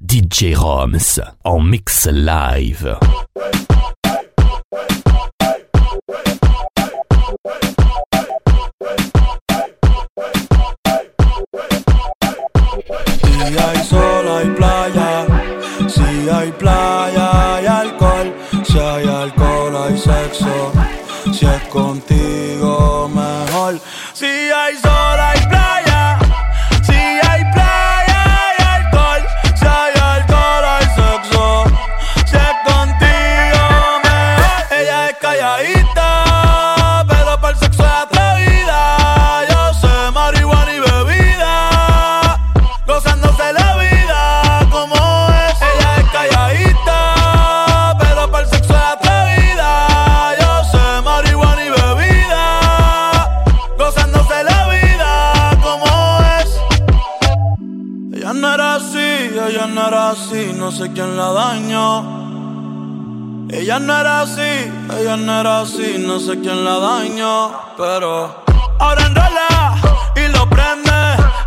DJ Roms en mix live. no sé quién la dañó, pero ahora enrola y lo prende.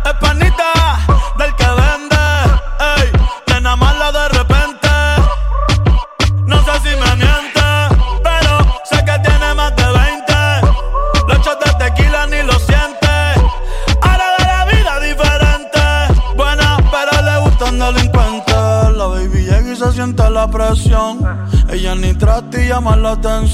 Es panita del que vende. Ey, nena mala de repente. No sé si me miente, pero sé que tiene más de 20. Los shots de tequila ni lo siente. Ahora de la vida diferente. Buena, pero le gusta gustan delincuentes. La baby llega y se siente la presión. Ella ni trata y llama la atención.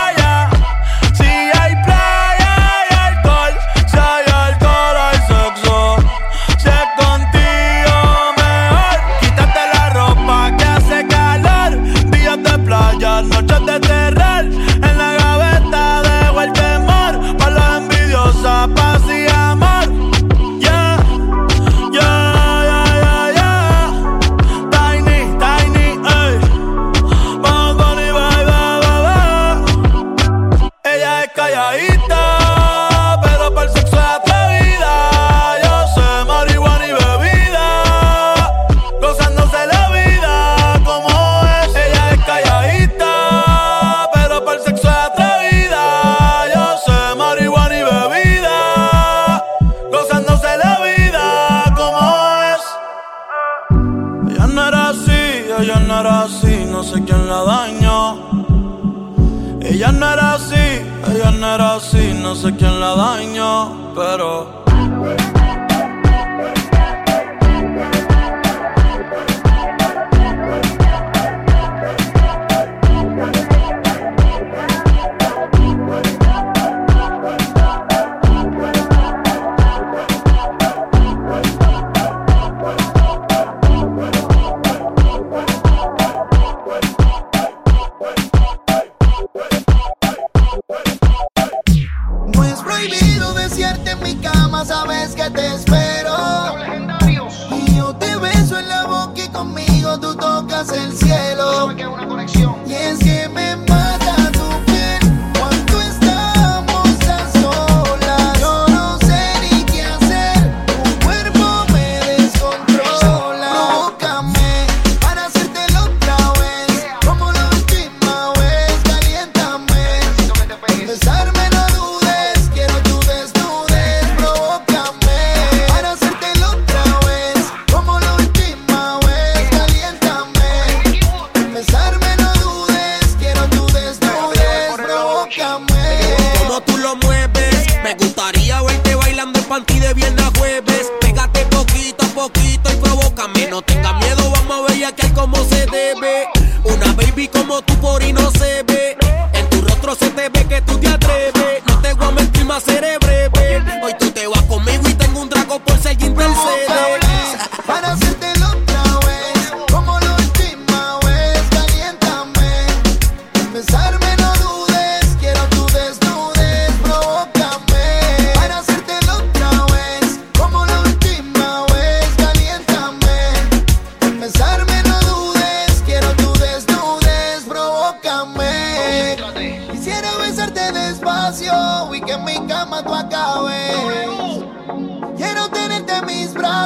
de terreno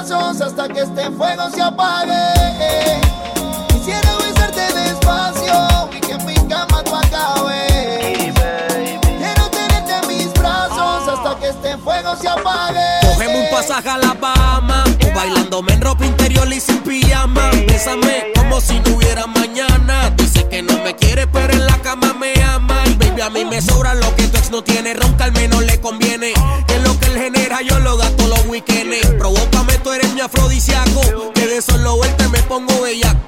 brazos hasta que este fuego se apague. Quisiera besarte despacio y que en mi cama tú acabes. Quiero tenerte en mis brazos hasta que este fuego se apague. Cogemos un pasaje a la Bahama. Tú bailándome en ropa interior y sin pijama. Bésame como si no hubiera mañana. Dice que no me quiere, pero en la cama me ama. Baby, a mí me sobra lo que tu ex no tiene. Ronca al menos le conviene. Que lo que él genera yo lo gasto los weekends. Provócame, tú eres mi afrodisíaco. Que de solo verte me pongo bellaco.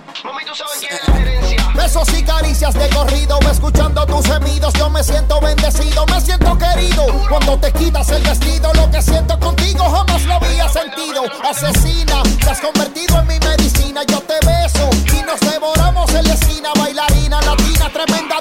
Besos y caricias de corrido, escuchando tus gemidos, yo me siento bendecido, me siento querido. Cuando te quitas el vestido, lo que siento contigo jamás lo había sentido. Asesina, te has convertido en mi medicina, yo te beso y nos devoramos en la esquina. Bailarina latina, tremenda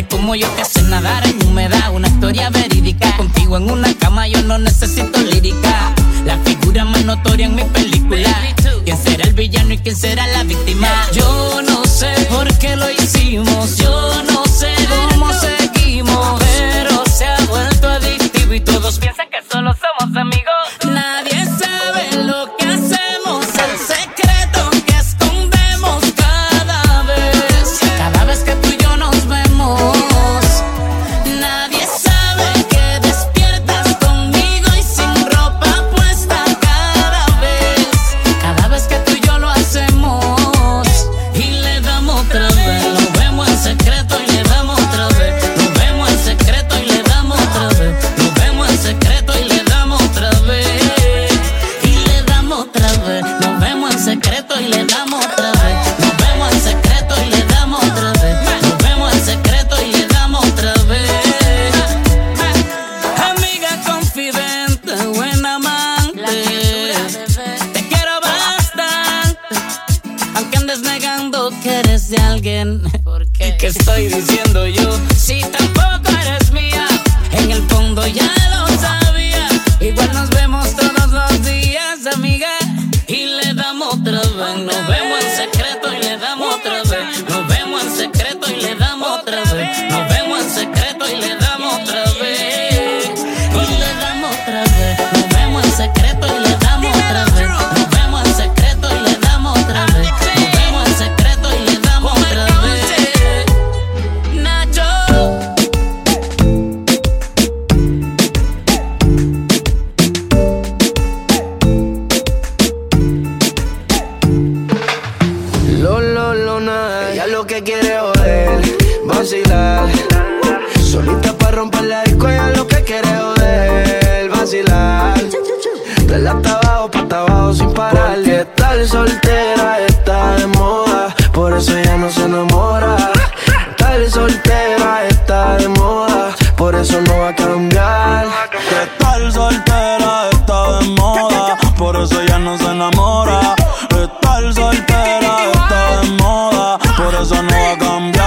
nadie como yo que hace nadar en humedad. Una historia verídica. Contigo en una cama yo no necesito lírica. La figura más notoria en mi película. ¿Quién será el villano y quién será la víctima? Yo enamora. Estar soltera está de moda, por eso no va a cambiar.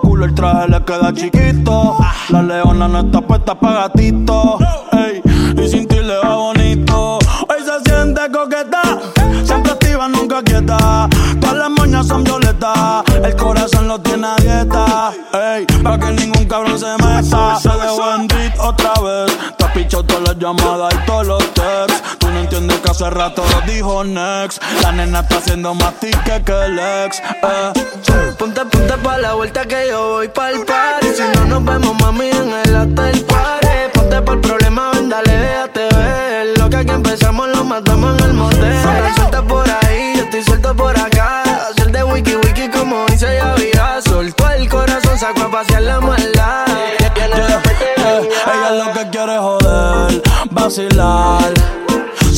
culo, el traje le queda chiquito. Nena está haciendo más tica que el ex. Eh. Ponte, ponte pa' la vuelta que yo voy pa'l party. Si no nos vemos, mami, en el hotel party. Ponte pa el problema, ven, dale, déjate ver. Lo que aquí empezamos lo matamos en el motel. Estás suelta por ahí, yo estoy suelto por acá. Hacer de wiki wiki como dice ya vida. Soltó el corazón, sacó a pasear la maldad. Yeah, yeah, yeah. Eh, ella lo que quiere joder, vacilar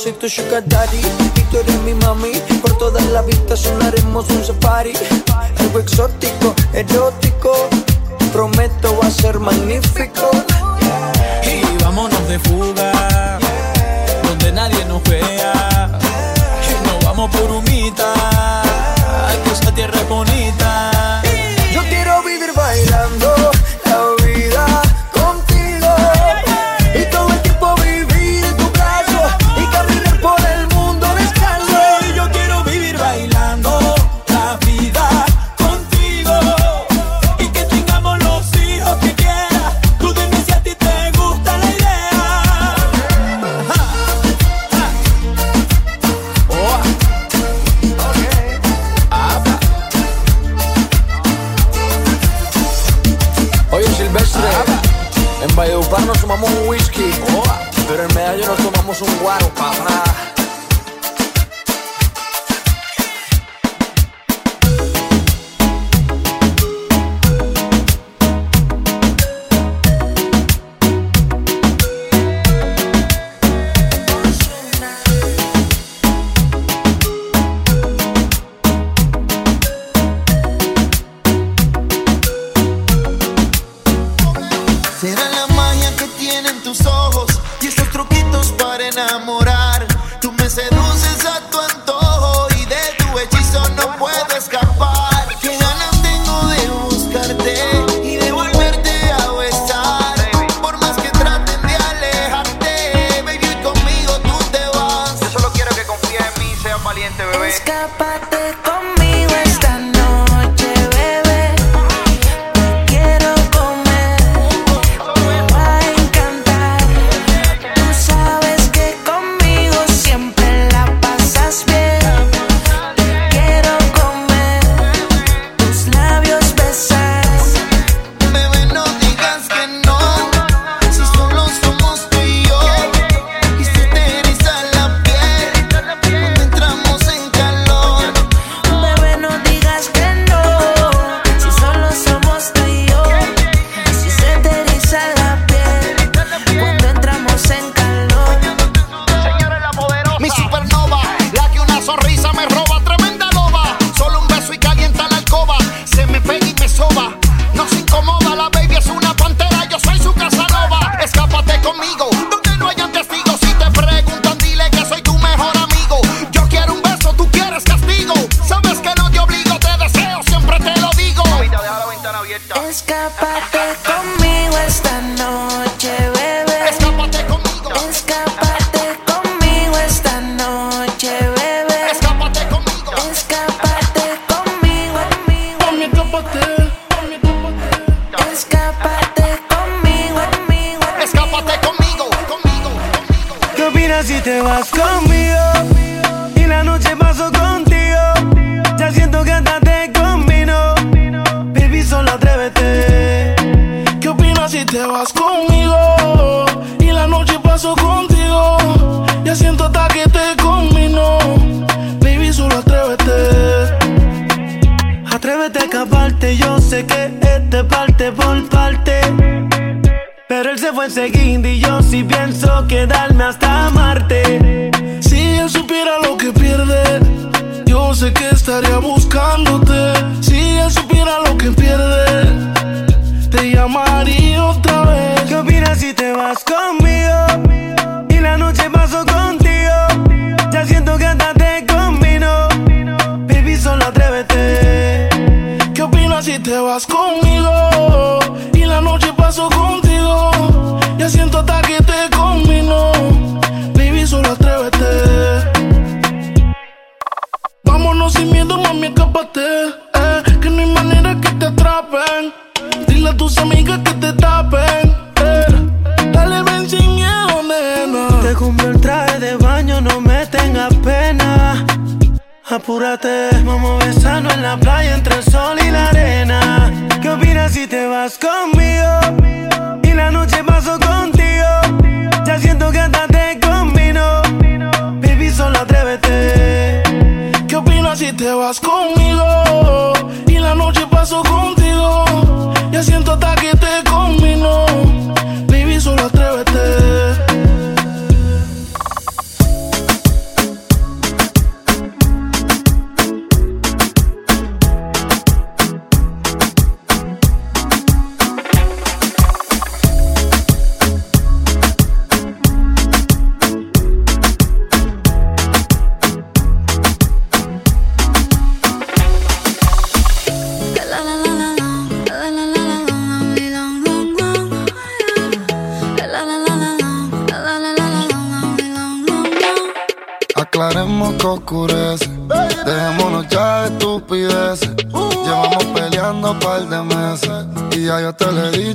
sei que tu sugar daddy si te vas conmigo y la noche paso contigo. Ya siento que hasta te combino. Baby, solo atrévete. ¿Qué opinas si te vas conmigo y la noche paso contigo? Ya siento hasta que te combino. Baby, solo atrévete. Atrévete a escaparte, yo sé que este parte por parte fue y yo sí pienso quedarme hasta Marte. Si él supiera lo que pierde, yo sé que estaría buscándote. Si él supiera lo que pierde, te llamaría otra vez. ¿Qué opinas si te vas conmigo? Y la noche paso contigo. Ya siento que hasta te combino. Baby, solo atrévete. ¿Qué opinas si te vas conmigo? Tus amigas que te tapen. Eh, dale, ven sin nena. Te compro el traje de baño, no me tengas pena. Apúrate, vamos a besarnos en la playa entre el sol y la arena. ¿Qué opinas si te vas conmigo? Y la noche paso contigo. Ya siento que hasta te combino. Baby, solo atrévete. ¿Qué opinas si te vas conmigo? Y la noche paso contigo. Siento hasta que te combino.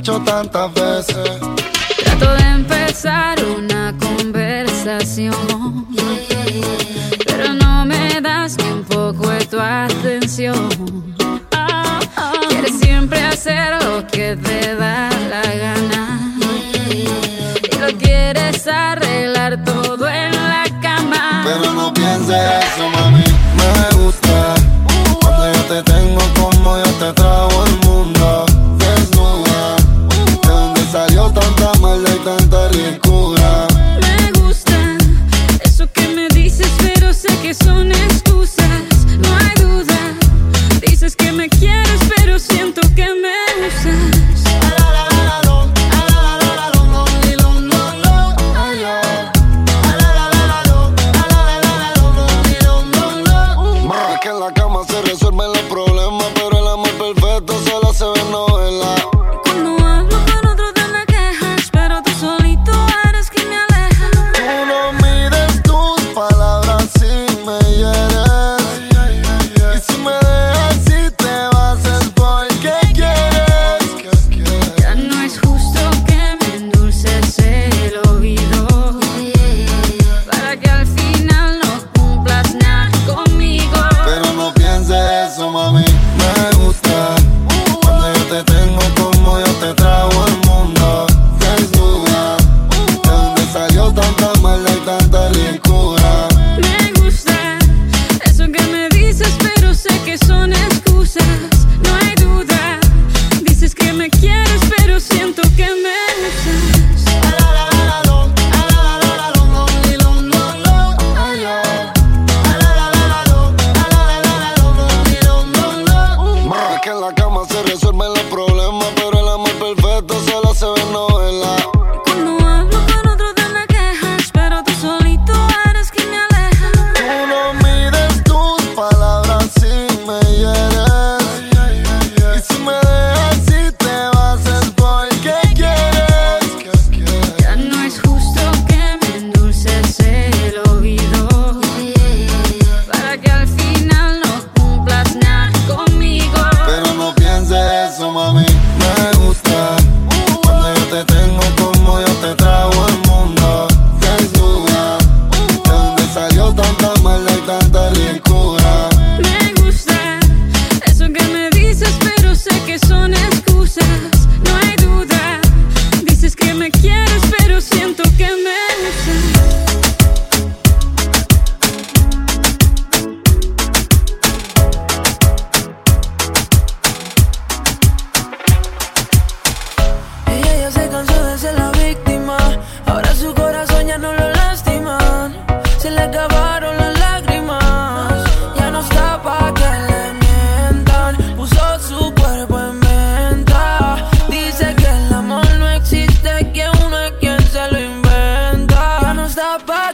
Dicho tantas veces. Trato de empezar una conversación, pero no me das ni un poco de tu atención. Quieres siempre hacer lo que te da la gana y lo quieres arreglar todo en la cama. Pero no pienses eso, mami. Me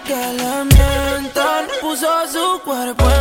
que le mientan. Puso su cuerpo en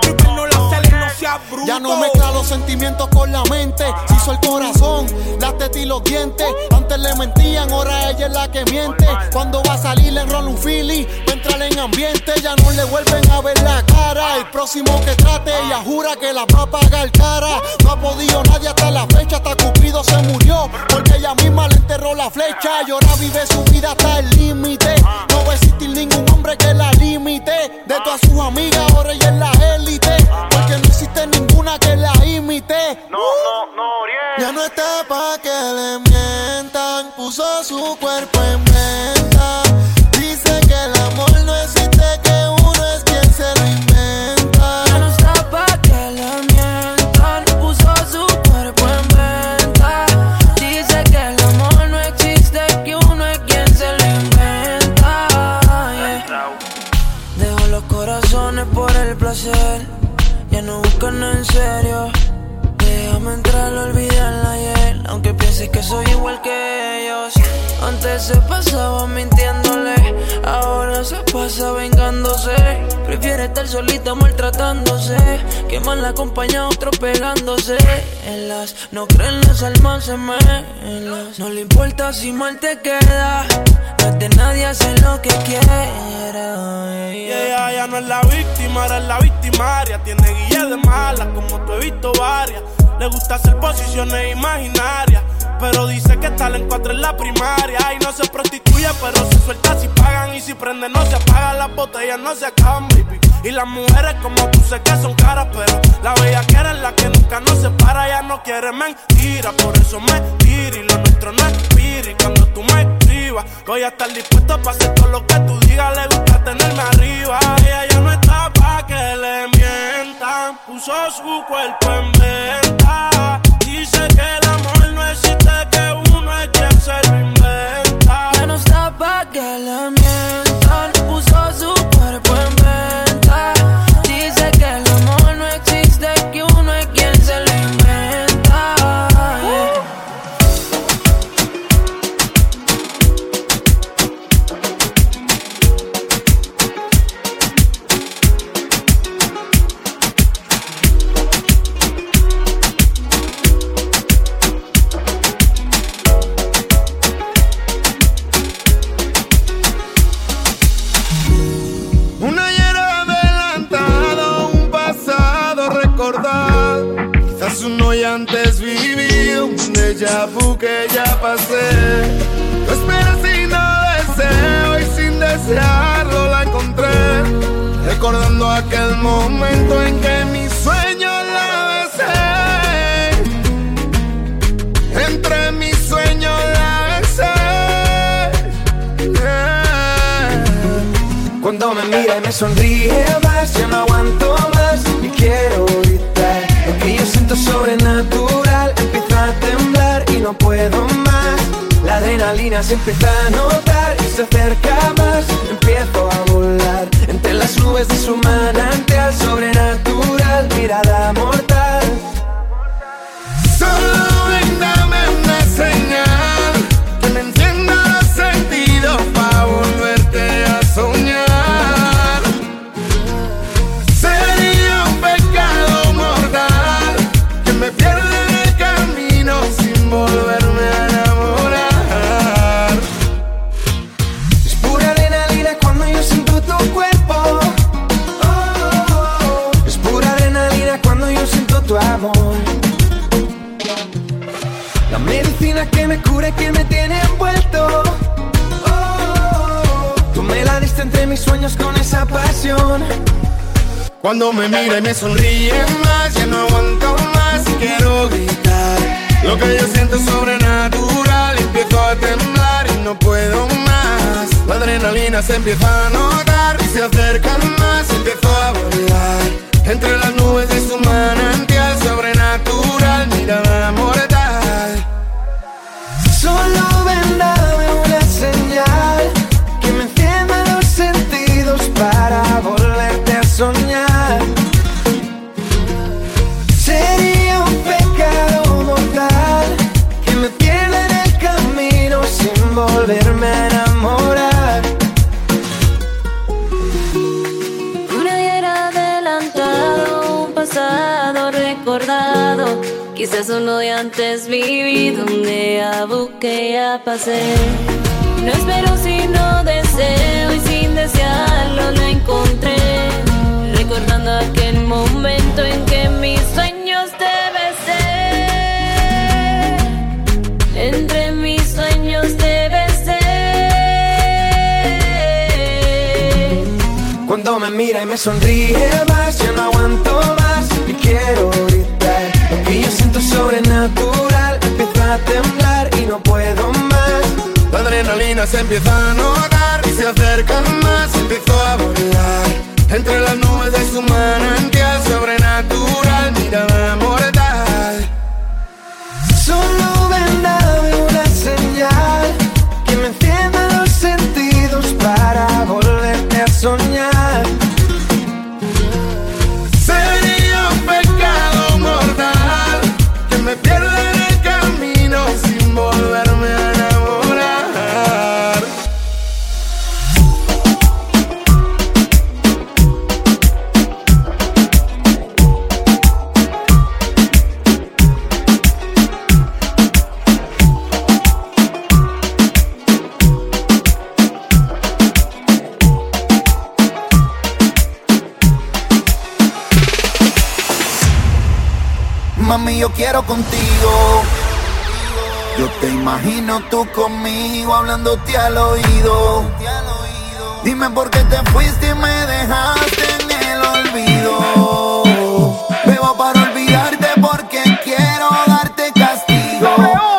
Ya no mezcla los sentimientos con la mente. Hizo el corazón, las tetas y los dientes. Antes le mentían, ahora ella es la que miente. Cuando va a salir le enrola un fili, va a entrar en ambiente. Ya no le vuelven a ver la cara. El próximo que trate, ella jura que la va a pagar cara. No ha podido nadie hasta la fecha, hasta Cupido se murió. Porque ella misma le enterró la flecha. Y ahora vive su vida hasta el límite. No va a existir ningún hombre que la limite. De todas sus amigas, ahora ella es la élite. Porque no existe ninguna que la imite. No, no, no, Ya no está pa' que le mientan. Puso su cuerpo en venta. Se pasaba mintiéndole. Ahora se pasa vengándose. Prefiere estar solita maltratándose. Que mal acompañado otro pegándose. En las no creen las almas No le importa si mal te queda. No de nadie hacer lo que quiera. Y ya no es la víctima, era la victimaria. Tiene guía de mala, como tú he visto varias. Le gusta hacer posiciones imaginarias. Pero dice que está en cuatro en la primaria. Y no se prostituye, pero se suelta si pagan. Y si prende, no se apagan. Las botellas no se acaban, baby. Y las mujeres como tú sé que son caras, pero la bella quiere es la que nunca nos separa. Ya no quiere mentira, por eso me tira. Y lo nuestro no expira. Y cuando tú me escribas, voy a estar dispuesto para hacer todo lo que tú digas. Le gusta tenerme arriba. Ella ya no está pa' que le mientan. Puso su cuerpo en venta. Dice que el Quizás uno de antes vivido, un día busqué ya pasé. No espero sino deseo y sin desearlo lo encontré. Recordando aquel momento en que mis sueños te besé. Entre mis sueños te besé. Cuando me mira y me sonríe más, yo no aguanto más y quiero sobrenatural, empieza a temblar y no puedo más. La adrenalina se empieza a notar y se acercan más, empiezo a volar. Entre las nubes de su manantial sobrenatural, mirada mortal. Solo quiero contigo. Yo te imagino tú conmigo hablándote al oído. Dime por qué te fuiste y me dejaste en el olvido. Bebo para olvidarte porque quiero darte castigo.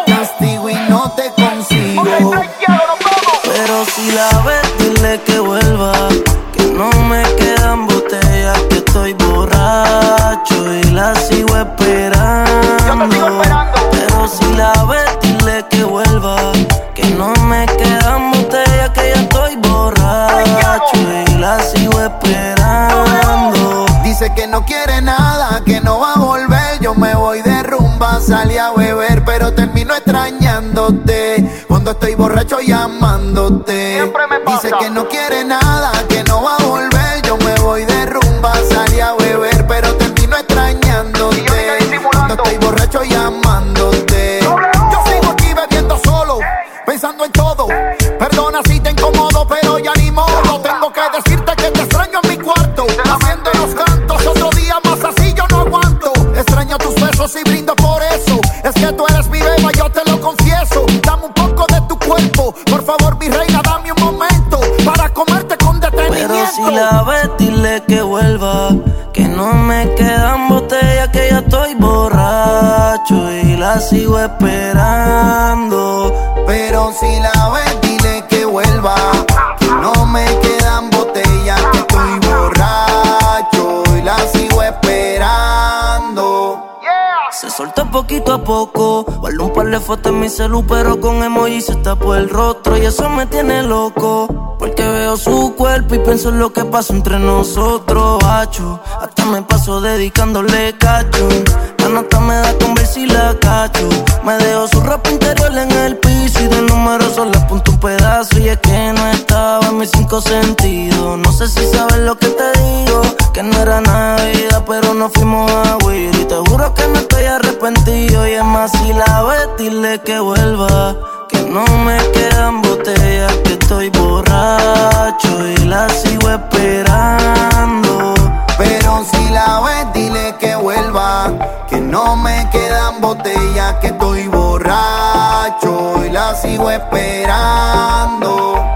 Castigo y no te consigo. Pero si la ves, dile que vuelva. La ves, dile que vuelva. Que no me quedan botellas, que ya estoy borracho y la sigo esperando. Dice que no quiere nada, que no va a volver. Yo me voy de rumba, salí a beber, pero termino extrañándote. Cuando estoy borracho llamándote. Dice que no quiere nada, la sigo esperando. Pero si la ves, dile que vuelva. Que no me quedan botellas, que estoy borracho y la sigo esperando. Se soltó poquito a poco. Guardo un par de fotos en mi celu, pero con emoji se tapó el rostro. Y eso me tiene loco. Porque veo su cuerpo y pienso en lo que pasó entre nosotros, hacho. Hasta me paso dedicándole cacho. La nota me da con ver si la cacho. Me dejo su ropa interior en el piso y de número solo apunto un pedazo. Y es que no estaba en mis cinco sentidos. No sé si sabes lo que te digo. Que no era Navidad, pero nos fuimos a huir. Y te juro que no estoy arrepentido. Y es más, si la ves, dile que vuelva. No me quedan botellas, que estoy borracho y la sigo esperando. Pero si la ves, dile que vuelva. Que no me quedan botellas, que estoy borracho y la sigo esperando.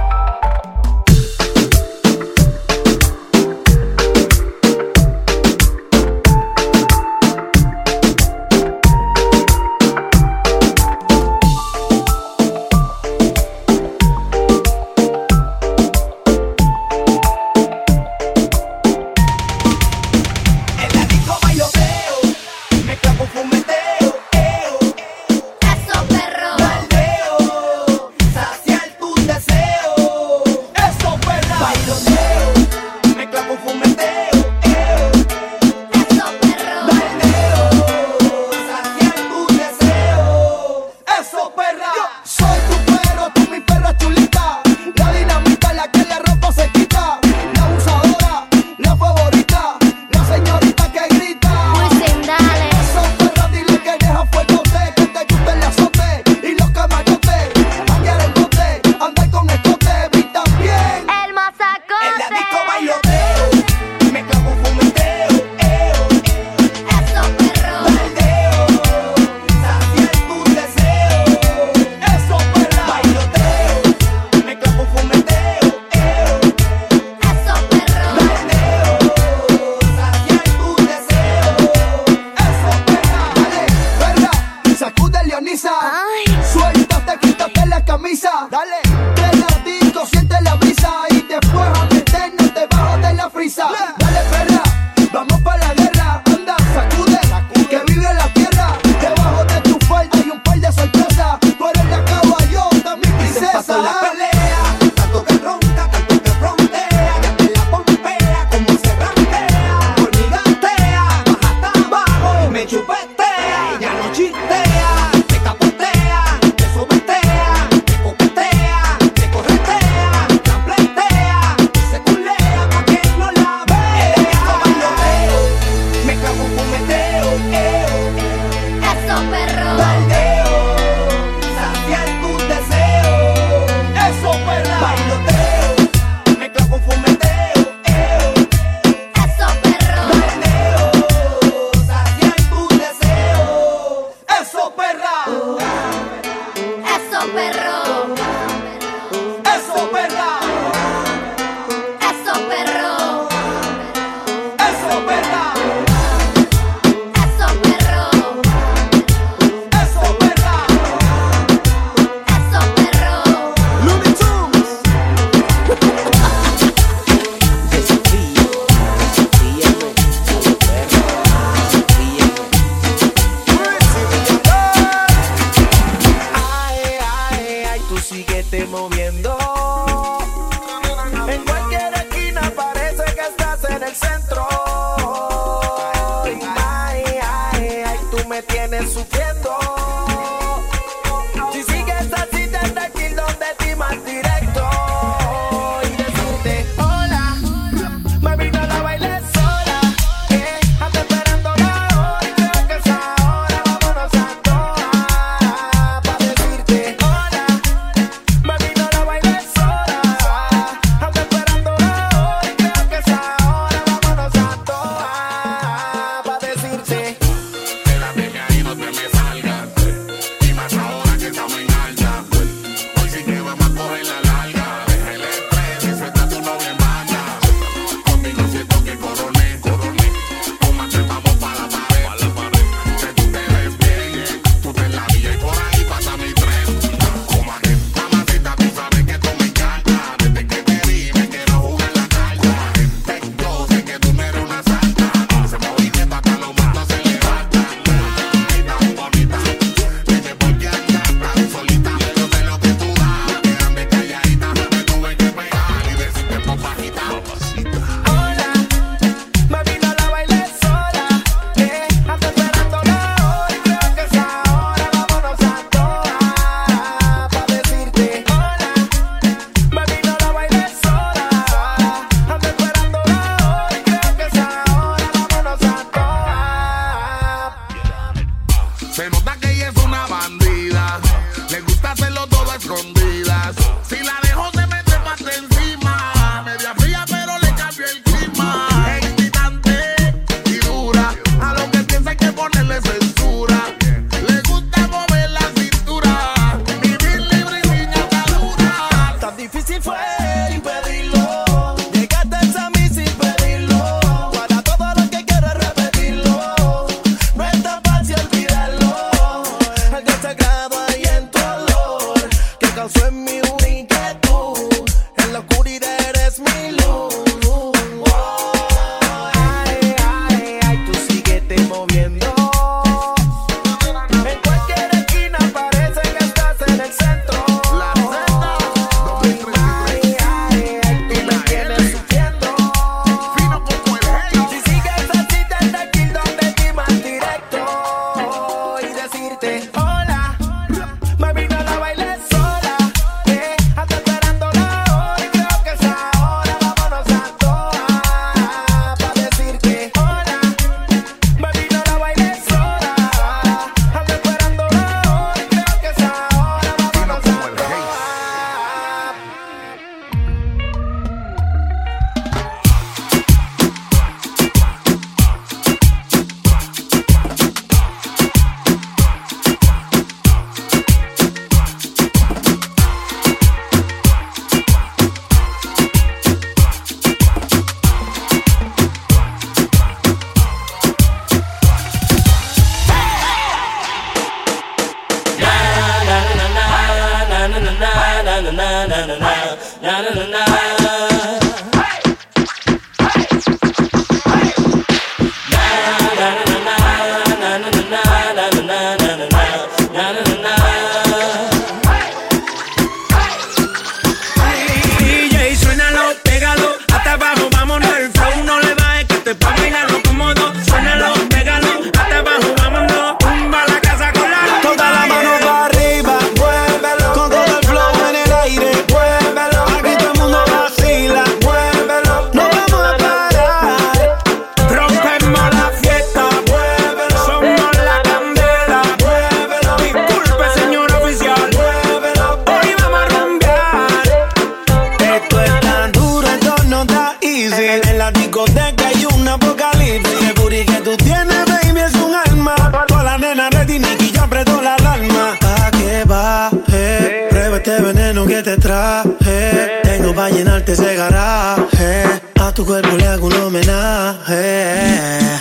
discoteca y un apocalipsis. El booty que tú tienes, baby, es un alma. Toda la nena ready, Nicky ya apretó la alarma. Pa' que eh? baje, prueba este veneno que te traje. Tengo pa' llenarte ese garaje. A tu cuerpo le hago un homenaje.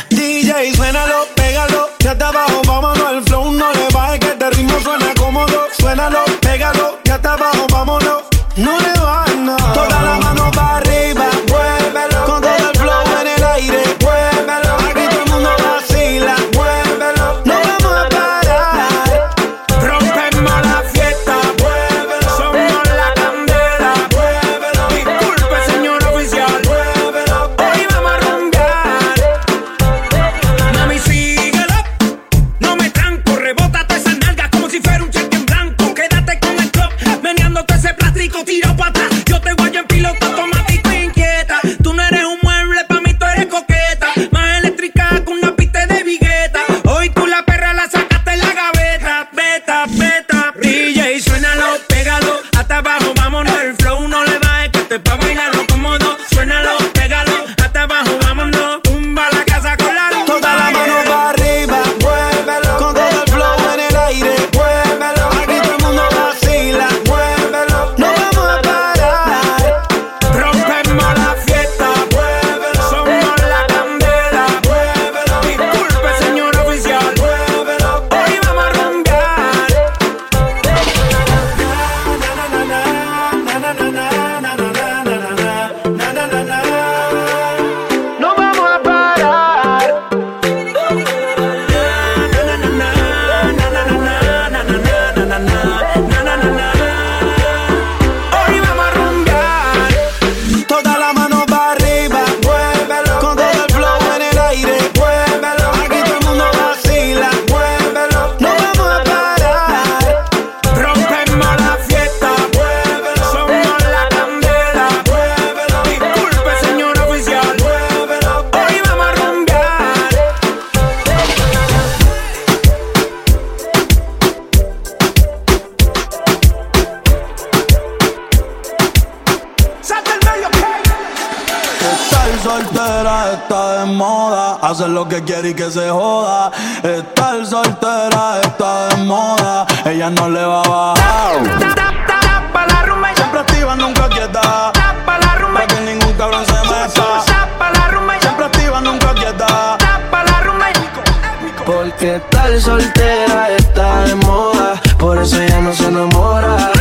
DJ, suénalo, pégalo. Ya está abajo, vámonos al flow. No le bajes que este ritmo suena cómodo. Suénalo, pégalo. Ya está abajo, vámonos. No le Por eso ella no se enamora.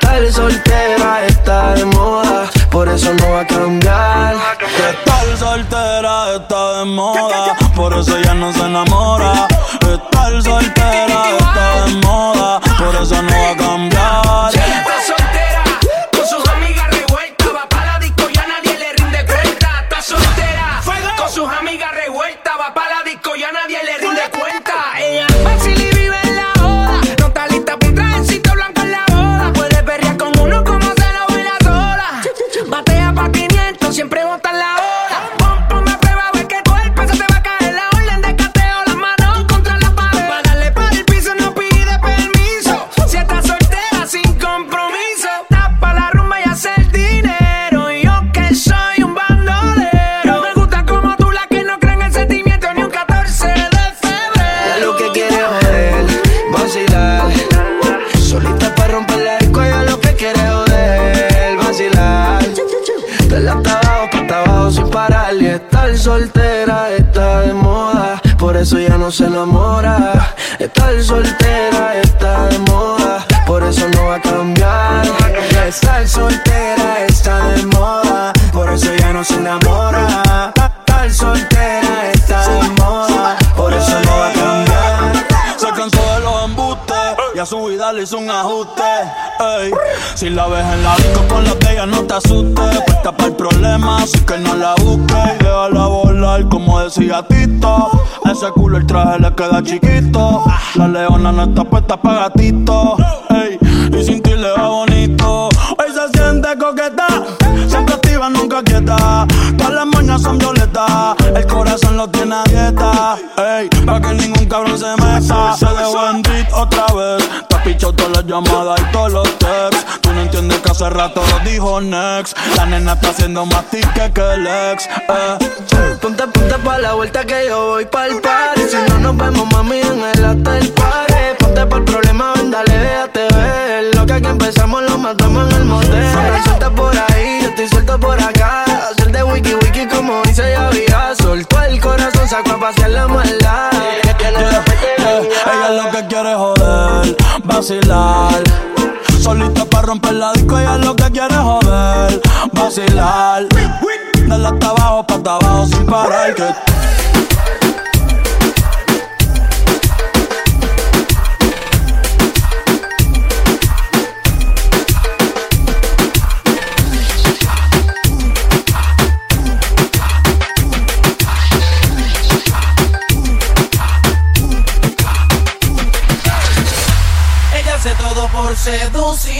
Tal soltera está de moda, por eso no va a cambiar. Tal soltera está de moda, por eso ella no se enamora. ese culo el traje le queda chiquito. La leona no está puesta pa' gatito. Y sin ti le va bonito. Hoy se siente coqueta, siempre activa, nunca quieta. Todas las moñas son violetas, el corazón lo tiene a dieta. Ey, pa' que ningún cabrón se meta. Se dejó en otra vez. Te pichó todas las llamadas y todos los texts. Tú no entiendes que hace rato lo dijo Next. La nena está haciendo más tique que el ex. Eh vuelta que yo voy pa'l party. Si no nos vemos, mami, en el hotel party. Ponte pa'l problema, ven, dale, déjate ver. Lo que aquí empezamos lo matamos en el motel. Ahora suelta por ahí, yo estoy suelto por acá. Hacer de wiki wiki como dice Yavia. Soltó el corazón, sacó a pasear la maldad. Yeah, yeah, eh, yeah. Ella lo que quiere joder, vacilar. Solita para romper la disco, ella es lo que quiere joder, vacilar. Hasta abajo, para abajo, sin parar, que ella hace todo por seducir.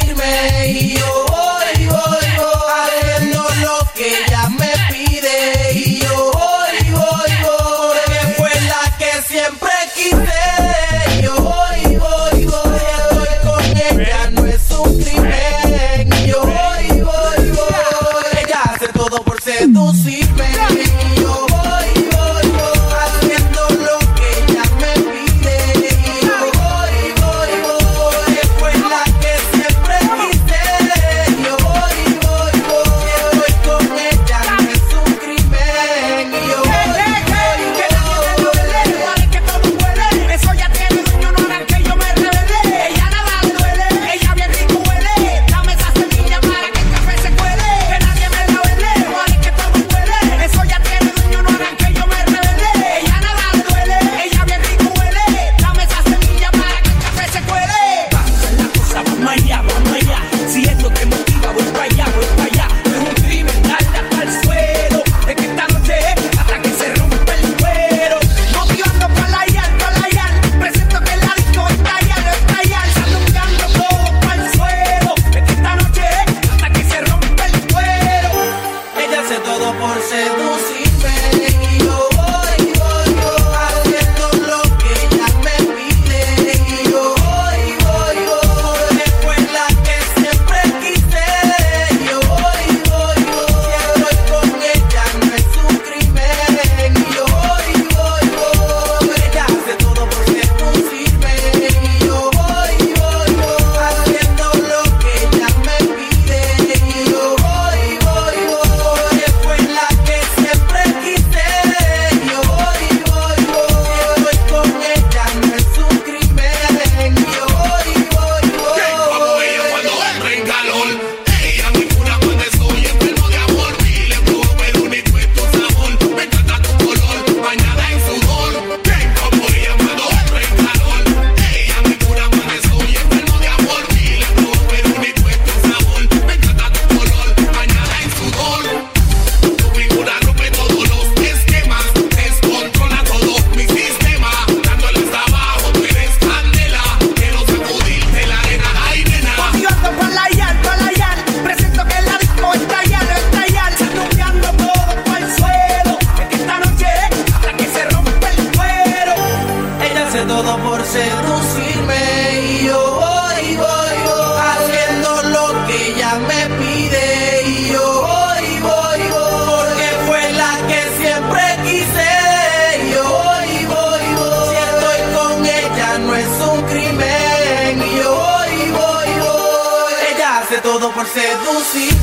Por seducirme.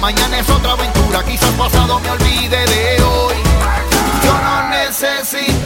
Mañana es otra aventura, quizás pasado me olvide de hoy. Yo no necesito.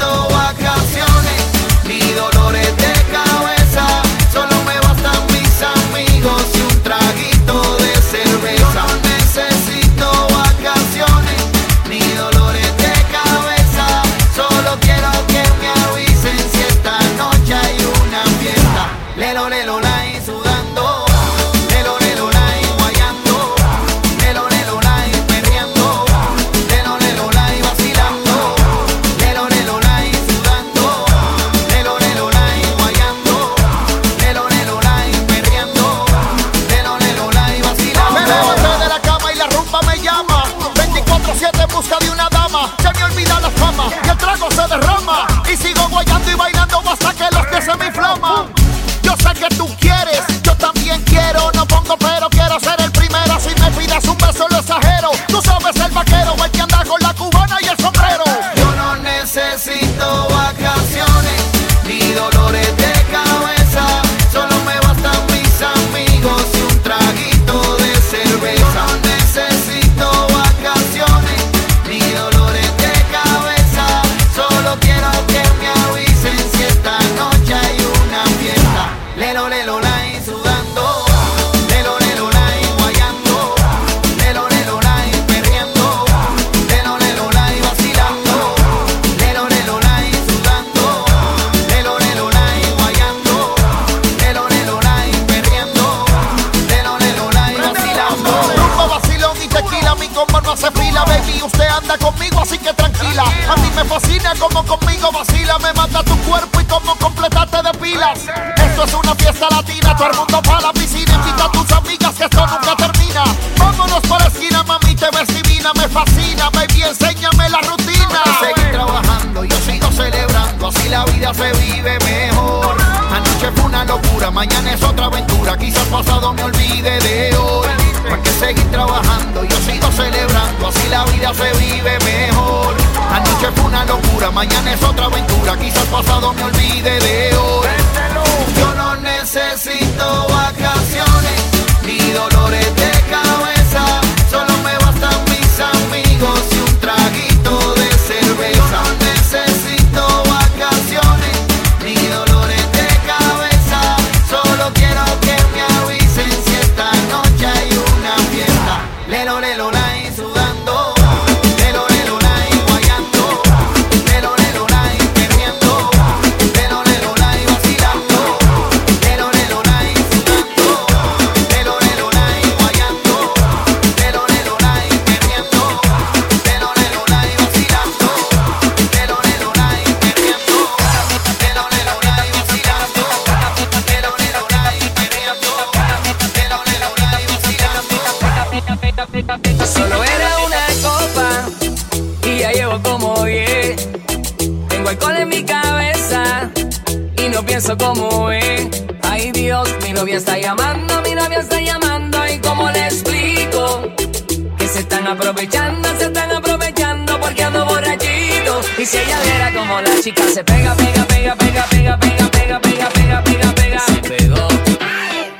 música se pega, pega, pega, pega, pega, pega, pega, pega, pega, pega, pega. Se pegó.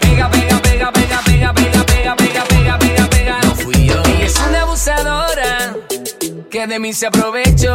Pega, pega, pega, pega, pega, pega, pega, pega, pega, pega, pega. No fui yo. Ella es una abusadora que de mí se aprovechó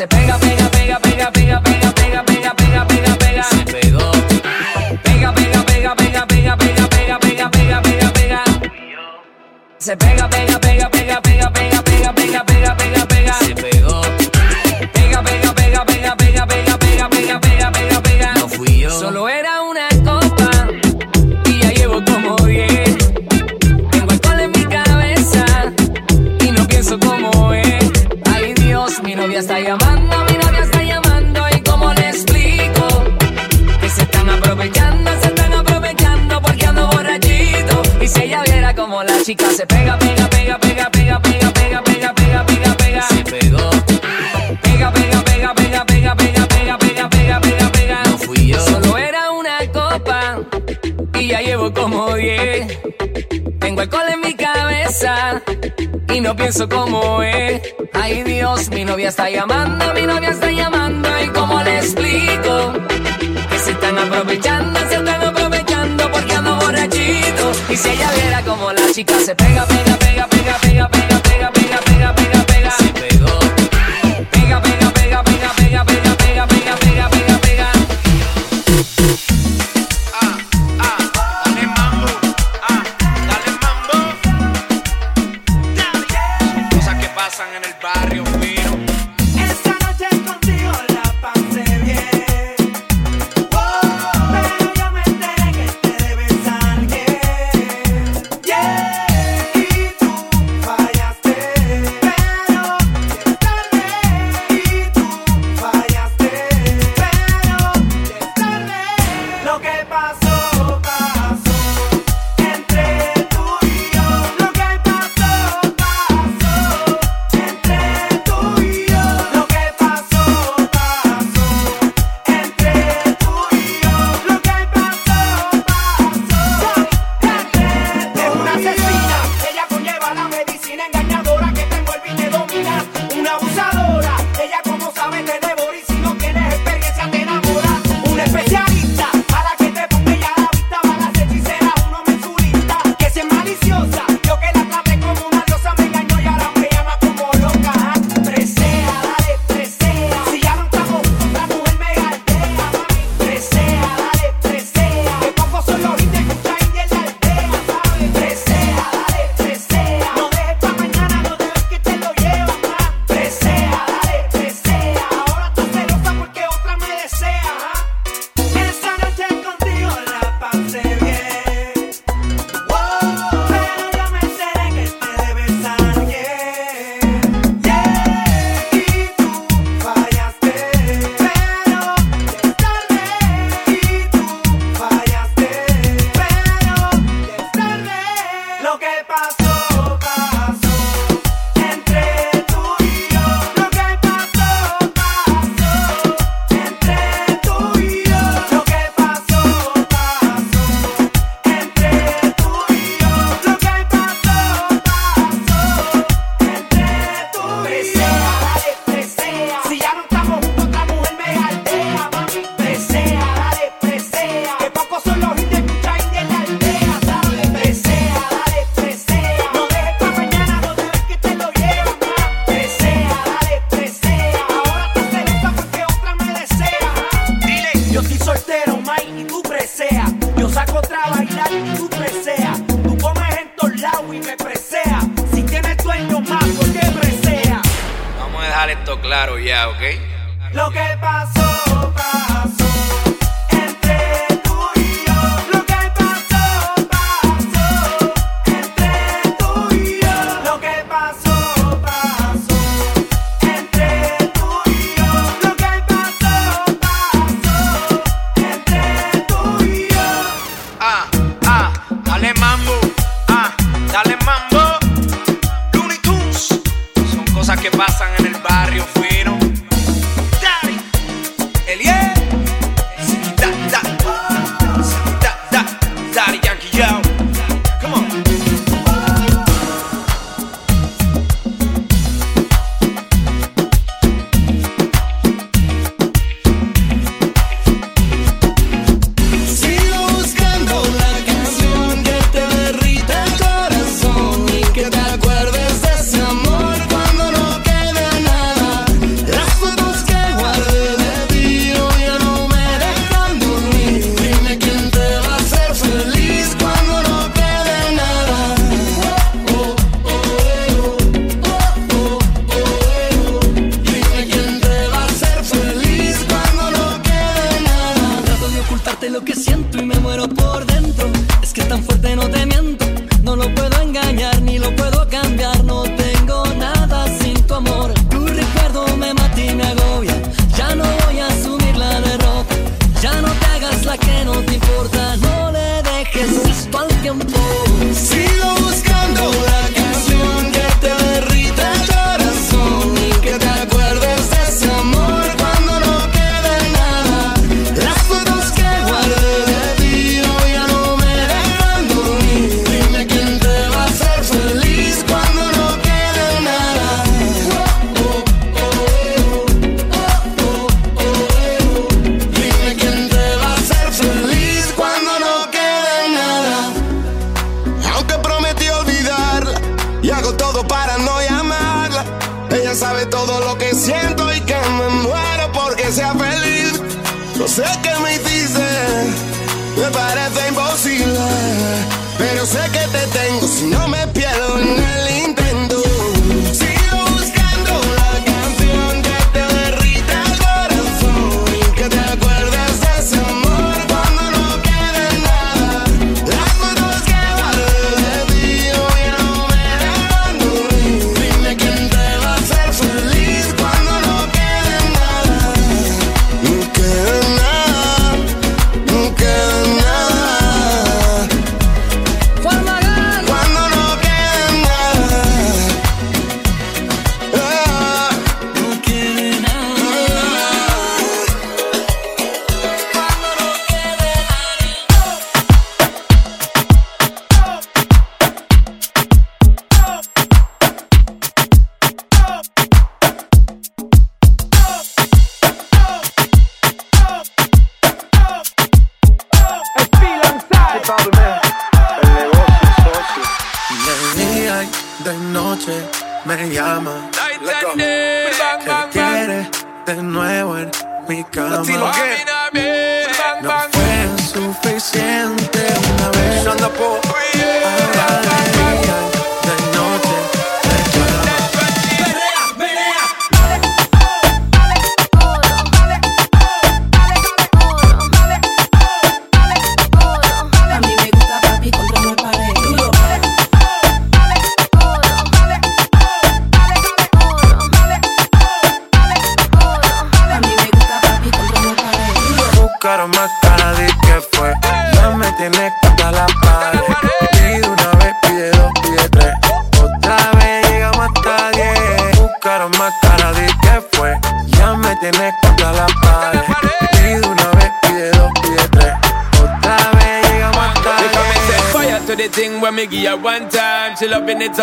se pega. no pienso cómo él. Ay Dios, mi novia está llamando, mi novia está llamando y cómo le explico que se están aprovechando, se están aprovechando porque ando borrachito. Y si ella viera como la chica se pega, pega, pega, pega, pega, pega, pega, pega, pega, pega, se pegó, pega, pega.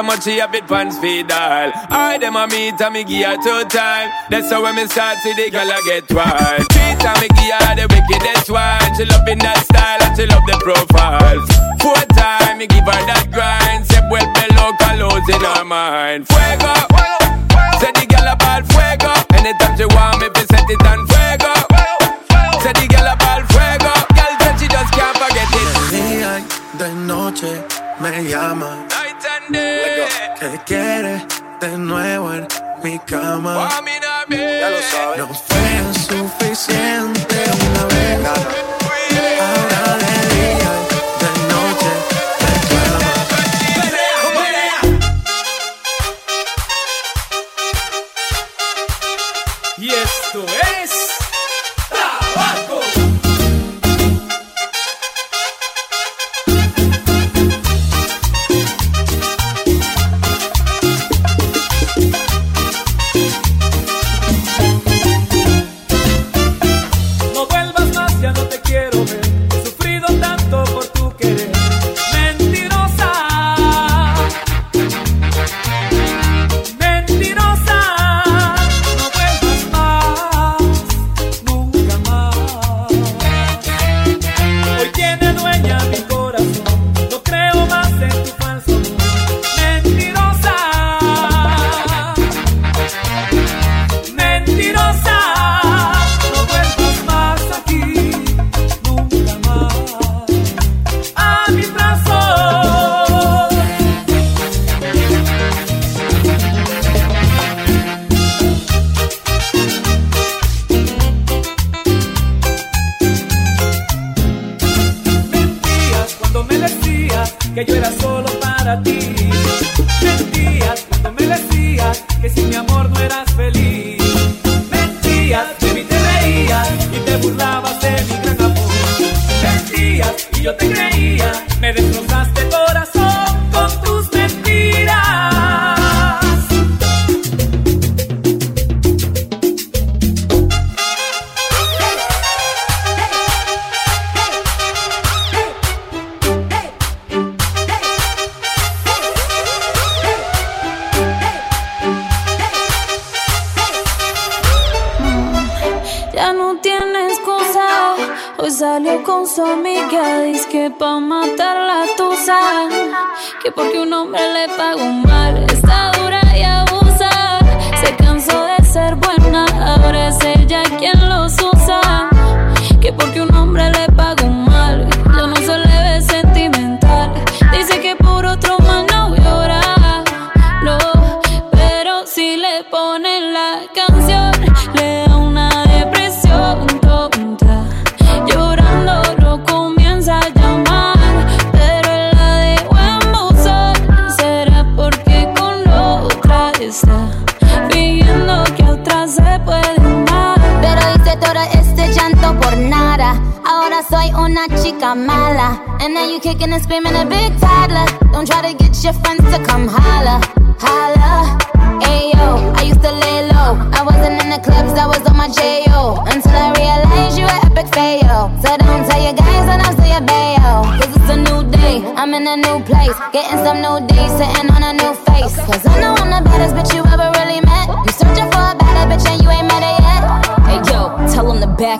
much she have it pants feed all. I them a meet and me give her two time. That's how when me start see the girl I get wild. Three time me give her the wickedest one. She loving that style.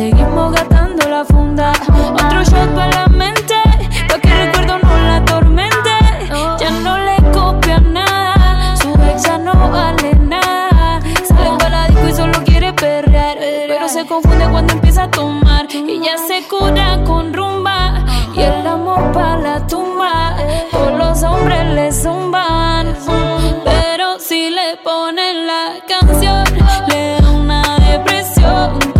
seguimos gastando la funda. Otro shot para la mente, pa' que el recuerdo no la atormente. Ya no le copian nada, su ex ya no vale nada. Sale para disco y solo quiere perrear, pero se confunde cuando empieza a tomar. Y ya se cura con rumba, y el amor para la tumba. Todos los hombres le zumban, pero si le ponen la canción, le da una depresión.